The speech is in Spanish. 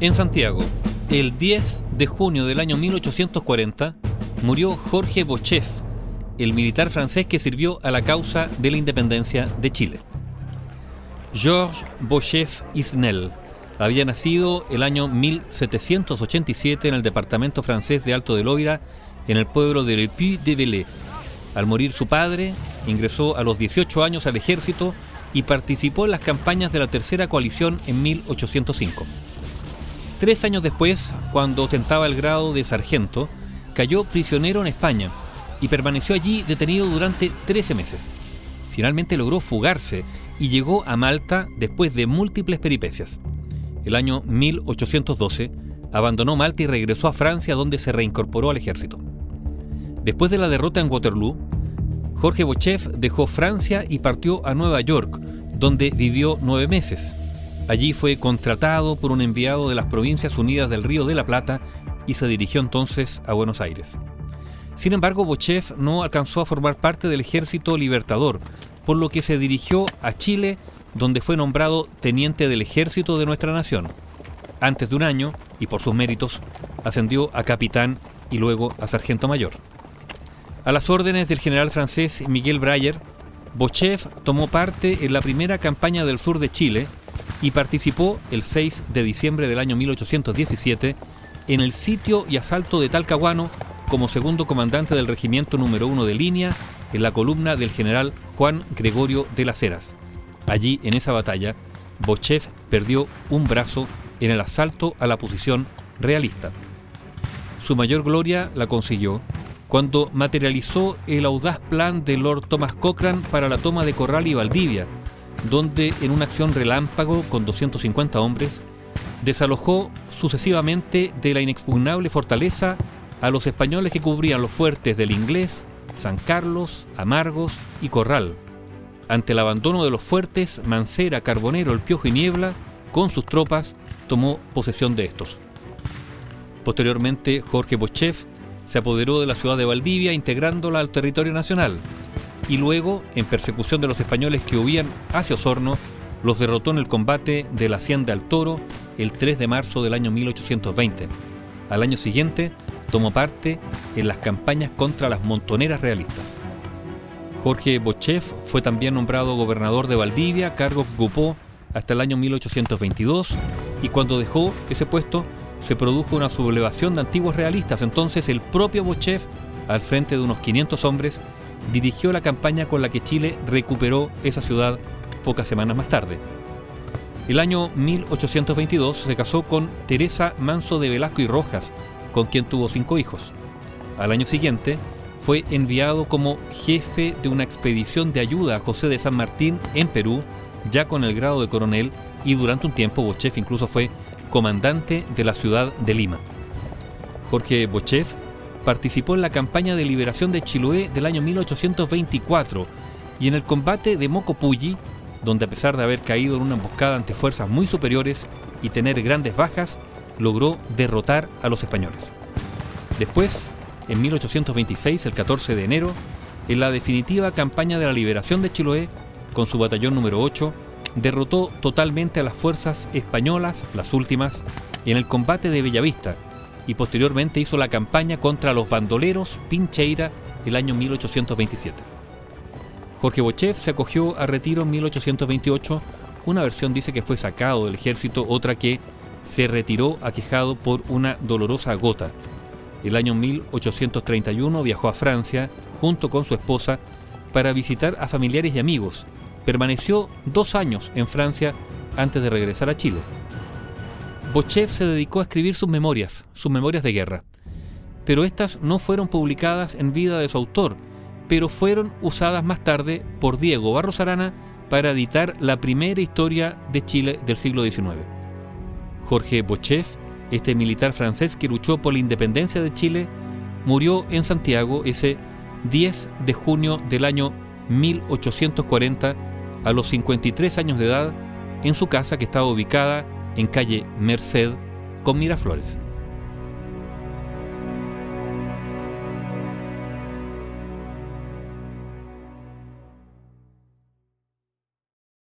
En Santiago, el 10 de junio del año 1840, murió Jorge Bochef, el militar francés que sirvió a la causa de la independencia de Chile. Georges Bochef Isnel había nacido el año 1787 en el departamento francés de Alto del Loira, en el pueblo de Le Puy-de-Velay. Al morir su padre, ingresó a los 18 años al ejército y participó en las campañas de la Tercera Coalición en 1805. Tres años después, cuando ostentaba el grado de sargento, cayó prisionero en España y permaneció allí detenido durante 13 meses. Finalmente logró fugarse y llegó a Malta después de múltiples peripecias. El año 1812 abandonó Malta y regresó a Francia donde se reincorporó al ejército. Después de la derrota en Waterloo, Jorge Bochef dejó Francia y partió a Nueva York, donde vivió nueve meses. Allí fue contratado por un enviado de las Provincias Unidas del Río de la Plata y se dirigió entonces a Buenos Aires. Sin embargo, Bochef no alcanzó a formar parte del Ejército Libertador, por lo que se dirigió a Chile, donde fue nombrado teniente del ejército de nuestra nación. Antes de un año, y por sus méritos, ascendió a capitán y luego a sargento mayor. A las órdenes del general francés Miguel Breyer, Bochef tomó parte en la primera campaña del sur de Chile y participó el 6 de diciembre del año 1817 en el sitio y asalto de Talcahuano como segundo comandante del regimiento número 1 de línea en la columna del general Juan Gregorio de las Heras. Allí, en esa batalla, Bochef perdió un brazo en el asalto a la posición realista. Su mayor gloria la consiguió cuando materializó el audaz plan de Lord Thomas Cochrane para la toma de Corral y Valdivia, donde en una acción relámpago con 250 hombres, desalojó sucesivamente de la inexpugnable fortaleza a los españoles que cubrían los fuertes del Inglés, San Carlos, Amargos y Corral. Ante el abandono de los fuertes, Mancera, Carbonero, El Piojo y Niebla, con sus tropas, tomó posesión de estos. Posteriormente, Jorge Bochef se apoderó de la ciudad de Valdivia, integrándola al territorio nacional, y luego, en persecución de los españoles que huían hacia Osorno, los derrotó en el combate de la Hacienda al Toro el 3 de marzo del año 1820. Al año siguiente, tomó parte en las campañas contra las montoneras realistas. Jorge Bochef fue también nombrado gobernador de Valdivia, cargo que ocupó hasta el año 1822, y cuando dejó ese puesto se produjo una sublevación de antiguos realistas. Entonces el propio Bochef, al frente de unos 500 hombres, dirigió la campaña con la que Chile recuperó esa ciudad pocas semanas más tarde. El año 1822 se casó con Teresa Manso de Velasco y Rojas, con quien tuvo cinco hijos. Al año siguiente, fue enviado como jefe de una expedición de ayuda a José de San Martín en Perú, ya con el grado de coronel, y durante un tiempo Bochef incluso fue comandante de la ciudad de Lima. Jorge Bochef participó en la campaña de liberación de Chiloé del año 1824 y en el combate de Mocopulli, donde a pesar de haber caído en una emboscada ante fuerzas muy superiores y tener grandes bajas, logró derrotar a los españoles. Después, en 1826, el 14 de enero, en la definitiva campaña de la liberación de Chiloé, con su batallón número 8, derrotó totalmente a las fuerzas españolas, las últimas, en el combate de Bellavista, y posteriormente hizo la campaña contra los bandoleros Pincheira el año 1827. Jorge Bochef se acogió a retiro en 1828. Una versión dice que fue sacado del ejército, otra que se retiró aquejado por una dolorosa gota. El año 1831 viajó a Francia junto con su esposa para visitar a familiares y amigos. Permaneció dos años en Francia antes de regresar a Chile. Bochev se dedicó a escribir sus memorias, sus memorias de guerra. Pero estas no fueron publicadas en vida de su autor, pero fueron usadas más tarde por Diego Barros Arana para editar la primera historia de Chile del siglo XIX. Jorge Bochef, este militar francés que luchó por la independencia de Chile, murió en Santiago ese 10 de junio del año 1840 a los 53 años de edad en su casa que estaba ubicada en calle Merced con Miraflores.